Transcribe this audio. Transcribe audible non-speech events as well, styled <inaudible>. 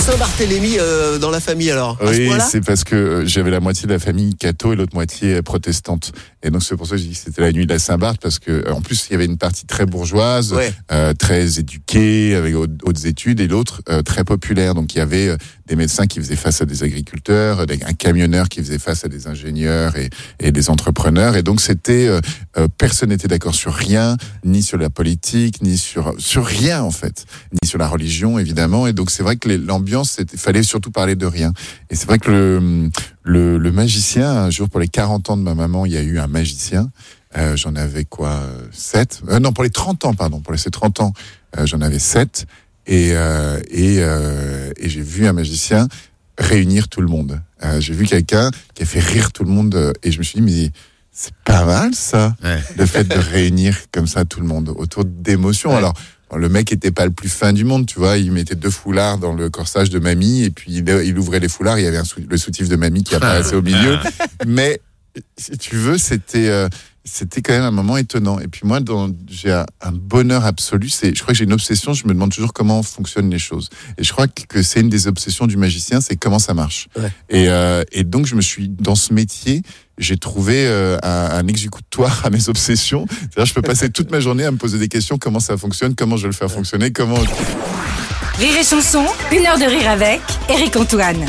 Saint-Barthélemy euh, dans la famille alors à Oui, c'est parce que euh, j'avais la moitié de la famille catho et l'autre moitié euh, protestante. Et donc c'est pour ça que j'ai dit que c'était la nuit de la Saint-Barth parce que euh, en plus il y avait une partie très bourgeoise, Ouais. euh, très éduquée avec hautes, études et l'autre euh, très populaire. Donc il y avait des médecins qui faisaient face à des agriculteurs, un camionneur qui faisait face à des ingénieurs et, et des entrepreneurs. Et donc c'était euh, personne n'était d'accord sur rien, ni sur la politique, ni sur sur rien en fait, ni sur la religion évidemment. Et donc c'est vrai que les- l'ambiance, il fallait surtout parler de rien. Et c'est vrai que le, le, le magicien, un jour pour les 40 ans de ma maman, il y a eu un magicien. Euh, j'en avais quoi 7 Non, pour les 30 ans, pardon. Pour les ces 30 ans, euh, j'en avais 7. Et, euh, et, euh, et j'ai vu un magicien réunir tout le monde. Euh, j'ai vu quelqu'un qui a fait rire tout le monde. euh, Et je me suis dit, mais c'est pas mal ça, Ouais. le fait de réunir comme ça tout le monde autour d'émotions. Ouais. Alors, le mec était pas le plus fin du monde, tu vois. Il mettait deux foulards dans le corsage de mamie et puis il, il ouvrait les foulards. Il y avait un sou- le soutif de mamie qui apparaissait au milieu. <laughs> Mais si tu veux, c'était euh, c'était quand même un moment étonnant. Et puis moi, dans- j'ai un, un bonheur absolu. C'est, je crois que j'ai une obsession. Je me demande toujours comment fonctionnent les choses. Et je crois que c'est une des obsessions du magicien, c'est comment ça marche. Ouais. Et, euh, et donc je me suis dans ce métier. J'ai trouvé euh, un, un exécutoire à mes obsessions. C'est-à-dire, je peux passer toute ma journée à me poser des questions comment ça fonctionne, comment je vais le faire fonctionner, comment. Rire et chanson, une heure de rire avec Eric Antoine.